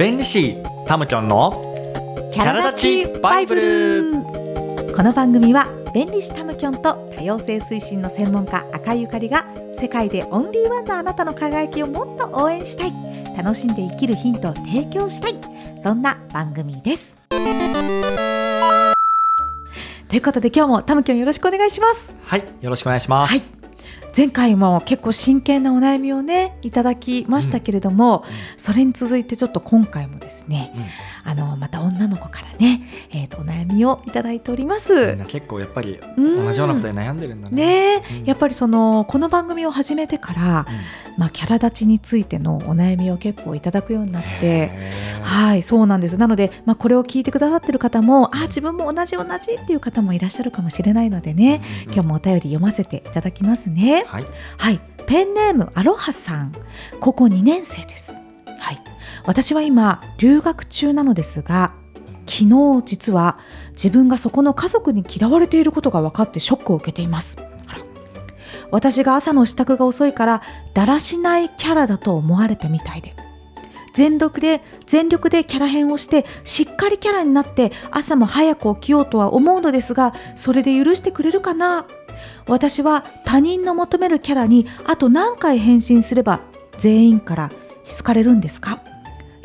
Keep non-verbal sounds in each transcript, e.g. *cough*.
弁理士タムキョンのキャラ立ちバイブル。この番組は弁理士タムキョンと多様性推進の専門家赤井ゆかりが世界でオンリーワンなあなたの輝きをもっと応援したい。楽しんで生きるヒントを提供したい。そんな番組です。ということで今日もタムキョンよろしくお願いします。はいよろしくお願いします、はい前回も結構真剣なお悩みをねいただきましたけれども、それに続いてちょっと今回もですね、あのまた女の子からね、えー、とお悩みをいただいております。結構やっぱり同じようなことで悩んでるんだね。うん。やっぱりそのこの番組を始めてから、まあ、キャラ立ちについてのお悩みを結構いただくようになって。はいそうなんです。なので、まあ、これを聞いてくださってる方もあ自分も同じ同じっていう方もいらっしゃるかもしれないのでね、うん。今日もお便り読ませていただきますね。はい。はい、ペンネームアロハさん、高校2年生です。はい、私は今留学中なのですが、昨日実は自分がそこの家族に嫌われていることが分かってショックを受けています。私が朝の支度が遅いからだらしないキャラだと思われたみたいで。全力で全力でキャラ変をしてしっかりキャラになって朝も早く起きようとは思うのですがそれで許してくれるかな？私は他人の求めるキャラにあと何回変身すれば全員から好かれるんですか？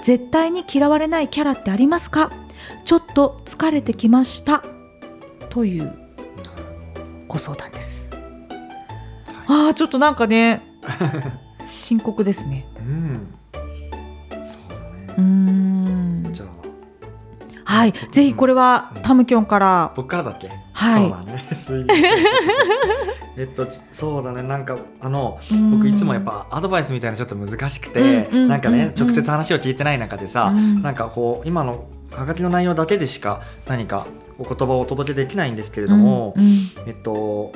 絶対に嫌われないキャラってありますか？ちょっと疲れてきました。というご相談です、ああちょっとなんかね *laughs* 深刻ですね。うん。そうだねじゃあはい。ぜひこれはうん。タムキョンから。僕からだっけ？はい。そうだね。*laughs* すいえっとちそうだね。なんかあの僕僕いつもやっぱアドバイスみたいなのちょっと難しくて、うんうんなんかね、うん直接話を聞いてない中でさ、うん。なんかこう今のはがきの内容だけでしか何かお言葉をお届けできないんですけれども、えっと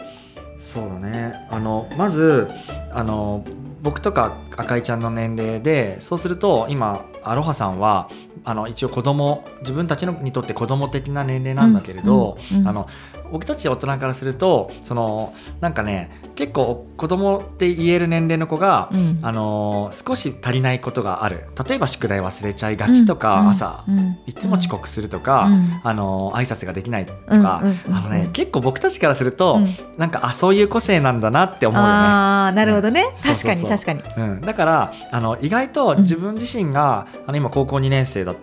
そうだね。あのまずあの僕とか赤井ちゃんの年齢でそうすると今アロハさんはあの一応子供自分たちのにとって子供的な年齢なんだけれど、うんうんうん。あの僕たち大人からするとそのなんかね結構子供って言える年齢の子が、うん。あの少し足りないことがある。例えば宿題忘れちゃいがちとか、うん朝うん。いつも遅刻するとか、うん。あの挨拶ができないとか、あのね結構僕たちからすると、うん。なんかあそういう個性なんだなって思うよね。ああなるほどね、確かに確かに。うん、だからあの意外と自分自身が、あの今高校2年生だ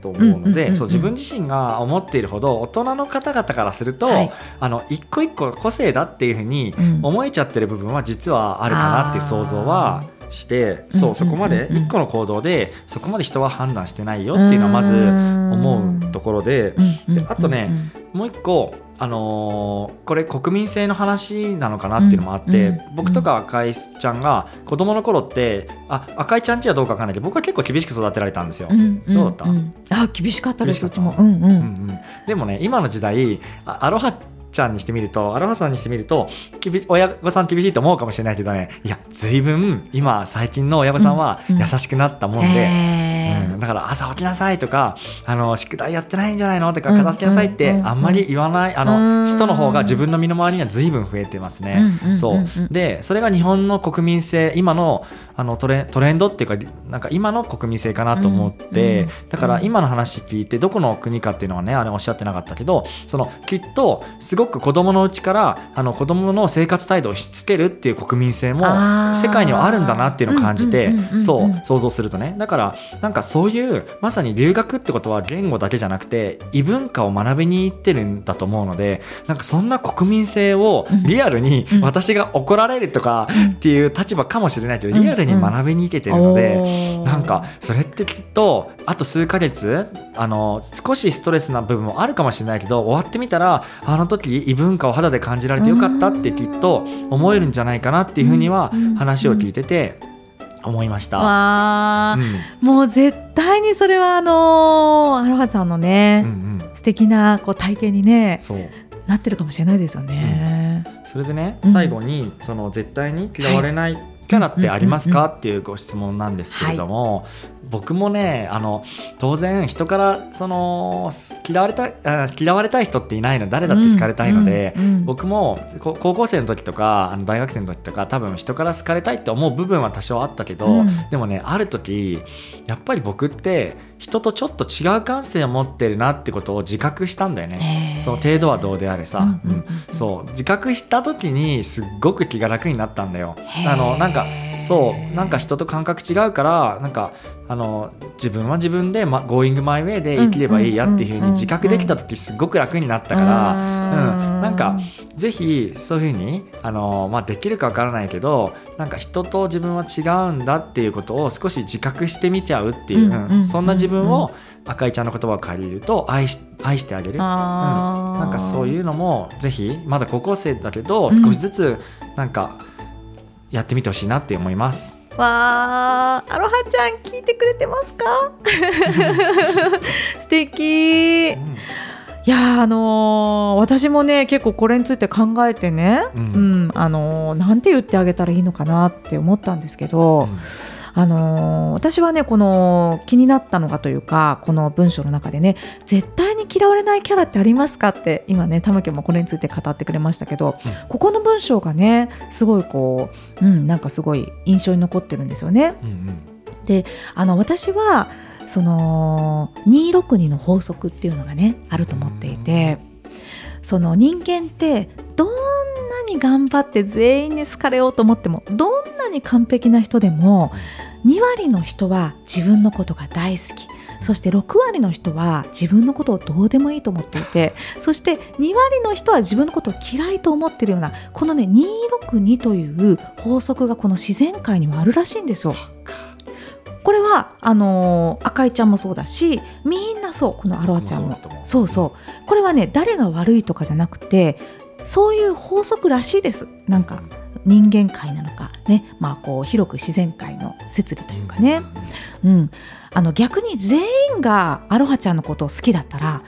と思うのうんうんうんうんでそう自分自身が思っているほど大人の方々からすると、はい。あの一個一個個性だっていうふうにうん。思えちゃってる部分は実はあるかなっていう想像はしてそうそこまでうんうんうん。うん一個の行動でそこまで人は判断してないよっていうのはまず思うところでであとねもう一個あのーこれ国民性の話なのかなっていうのもあって、うんうん僕とか赤井ちゃんが子供の頃ってあ赤井ちゃんちはどうかわかんないけど僕は結構厳しく育てられたんですよ。うんうんうん。どうだった？んあ厳しかったです厳しかった？うちも。うんううんうんん。でもね今の時代あアロハちゃんにしてみるとアロハさんにしてみると親御さん厳しいと思うかもしれないけどねいや随分今最近の親御さんはうんうん優しくなったもんで。えーうん、だから朝起きなさいとかあの宿題やってないんじゃないのとかうん片付けなさいってあんまり言わないあうん。の人の方が自分の身の回りには随分増えてますね。そう。でそれが日本の国民性今のあのトレトレンドっていうかなんか今の国民性かなと思って、だから今の話聞いてどこの国かっていうのはねあれおっしゃってなかったけどそのきっとすごく子供のうちからあの子供の生活態度をしつけるっていう国民性も世界にはあるんだなっていうのを感じてそう想像するとね。だからなんかそういうまさに留学ってことは言語だけじゃなくて異文化を学びに行ってるんだと思うのでなんかそんな国民性をリアルにうん。私が怒られるとかっていう立場かもしれないけどうん。リアルに学びに行けてるので。なんかそれってきっとあと数ヶ月あの少しストレスな部分もあるかもしれないけど終わってみたらあの時異文化を肌で感じられてよかったってきっと思えるんじゃないかなっていうふうにはうん。話を聞いてて思いました。わーうん。もう絶対にそれはあのーアロハさんのね、うんうん。素敵なこう体験にねそう。なってるかもしれないですよね。それでねうん。最後にその絶対に嫌われないキャラってありますか？っていうご質問なんですけれども、僕もねあの当然人からその嫌われたあ嫌われたい人っていないの誰だって好かれたいので、うんうん。僕もこ高校生の時とかあの大学生の時とか多分人から好かれたいって思う部分は多少あったけど、うん。でもねある時やっぱり僕って人とちょっと違う感性を持ってるなってことを自覚したんだよね。その程度はどうであれさ、うんうんうんうん。そう。自覚した時にすっごく気が楽になったんだよ。あのなんかそうなんか人と感覚違うからなんかあの自分は自分で、ま、Going my way で生きればいいやっていうふうに自覚できた時すごく楽になったから、うん、なんかぜひそういうふうにあの、まあ、できるかわからないけどなんか人と自分は違うんだっていうことを少し自覚してみちゃうっていう、うんそんな自分を赤井ちゃんの言葉を借りると愛し愛してあげる。あーなんかそういうのもぜひまだ高校生だけど少しずつなんかやってみてほしいなって思います。わーアロハちゃん聞いてくれてますか？*laughs* 素敵。いうん。やーあのー私もね結構これについて考えてね、ううんんあのーなんて言ってあげたらいいのかなって思ったんですけど、あのー私はねこの気になったのがというかこの文章の中でね絶対に嫌われないキャラってありますかって今ね玉木もこれについて語ってくれましたけど、うん。ここの文章がねすごいこう、うん、なんかすごい印象に残ってるんですよね。うんうん。あの私はその262の法則っていうのがねあると思っていてその人間ってどんなに頑張って全員に好かれようと思ってもどんなに完璧な人でも2割の人は自分のことが大好き。そして6割の人は自分のことをどうでもいいと思っていてそして2割の人は自分のことを嫌いと思ってるようなこのね262という法則がこの自然界にはあるらしいんですよ。これはあのー赤いちゃんもそうだしみんなそうこのアロハちゃんも。そうそうそう。これはね誰が悪いとかじゃなくてそういう法則らしいです。なんか人間界なのかね。まあこう広く自然界の摂理というかね、うん、あの逆に全員がアロハちゃんのことを好きだったら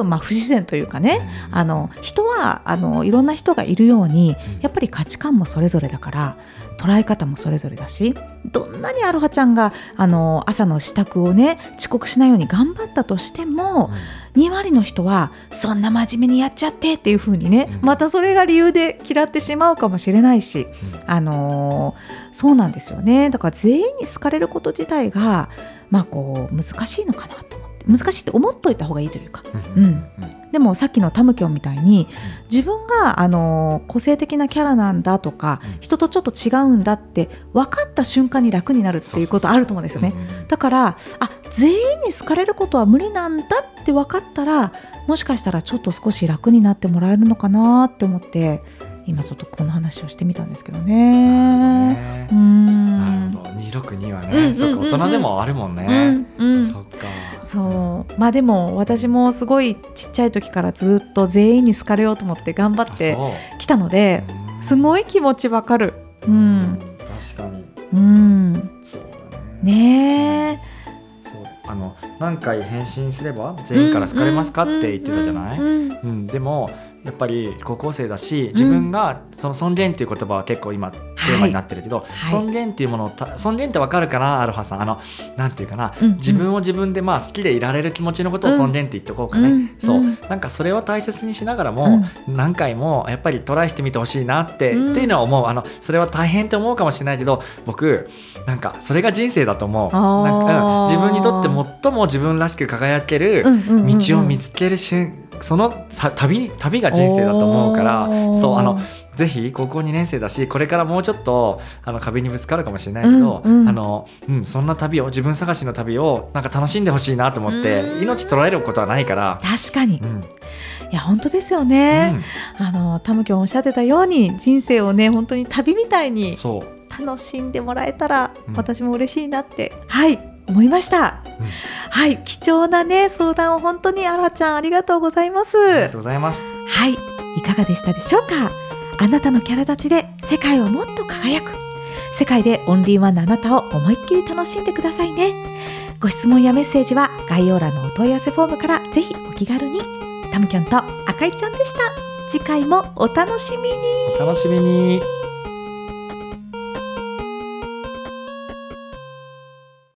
とまあ不自然というかねあの人はあのいろんな人がいるようにやっぱり価値観もそれぞれだから捉え方もそれぞれだしどんなにアロハちゃんがあの朝の支度をね遅刻しないように頑張ったとしても2割の人はそんな真面目にやっちゃってっていう風にねうん。またそれが理由で嫌ってしまうかもしれないしあのーそうなんですよね。だから全員に好かれること自体がまあこう難しいのかなと難しいって思っといた方がいいというか。うん。うん。でもさっきのタムキョンみたいに自分があの個性的なキャラなんだとかうん。人とちょっと違うんだって分かった瞬間に楽になるっていうことあると思うんですよね。だからあ全員に好かれることは無理なんだって分かったらもしかしたらちょっと少し楽になってもらえるのかなって思って今ちょっとこの話をしてみたんですけどね。ね。うーん。なるほど。262はうんうんうんうん。ねそっか大人でもあるもんうねんうん。そっかそう。まあでも私もすごいちっちゃい時からずっと全員に好かれようと思って頑張ってきたのでうん。すごい気持ちわかる。うん、確かに。うん、そうだね。ねそう。あの何回返信すれば全員から好かれますかって言ってたじゃない、うん、でもやっぱり高校生だし自分がその尊厳っていう言葉は結構今テーマになってるけど、はい。尊厳っていうものをた尊厳ってわかるかなアルファさん？あのなんていうかな、うんうん。自分を自分でまあ好きでいられる気持ちのことを尊厳って言っておこうかね、うんそう、うんなんかそれを大切にしながらも、何回もやっぱりトライしてみてほしいなって、うん。っていうのは思う。あのそれは大変って思うかもしれないけど僕なんかそれが人生だと思う。なんか、うん。自分にとって最も自分らしく輝ける、うんうんうんうん。道を見つける瞬そのさ旅旅が人生だと思うから。そうあのぜひ高校2年生だしこれからもうちょっとあの壁にぶつかるかもしれないけど、うんうん。あのうん、そんな旅を自分探しの旅をなんか楽しんでほしいなと思ってうん。命取られることはないから。確かに。うん。いや本当ですよね、うん。あのタムキョンおっしゃってたように人生をね本当に旅みたいに楽しんでもらえたら、うん。私も嬉しいなってはい思いました、うん。はい貴重なね相談を本当にアラちゃんありがとうございます。ありがとうございます。はいいかがでしたでしょうか？あなたのキャラ立ちで世界をもっと輝く。世界でオンリーワンのあなたを思いっきり楽しんでくださいね。ご質問やメッセージは概要欄のお問い合わせフォームからぜひお気軽に。タムキョンと赤いちゃんでした。次回もお楽しみに。お楽しみに。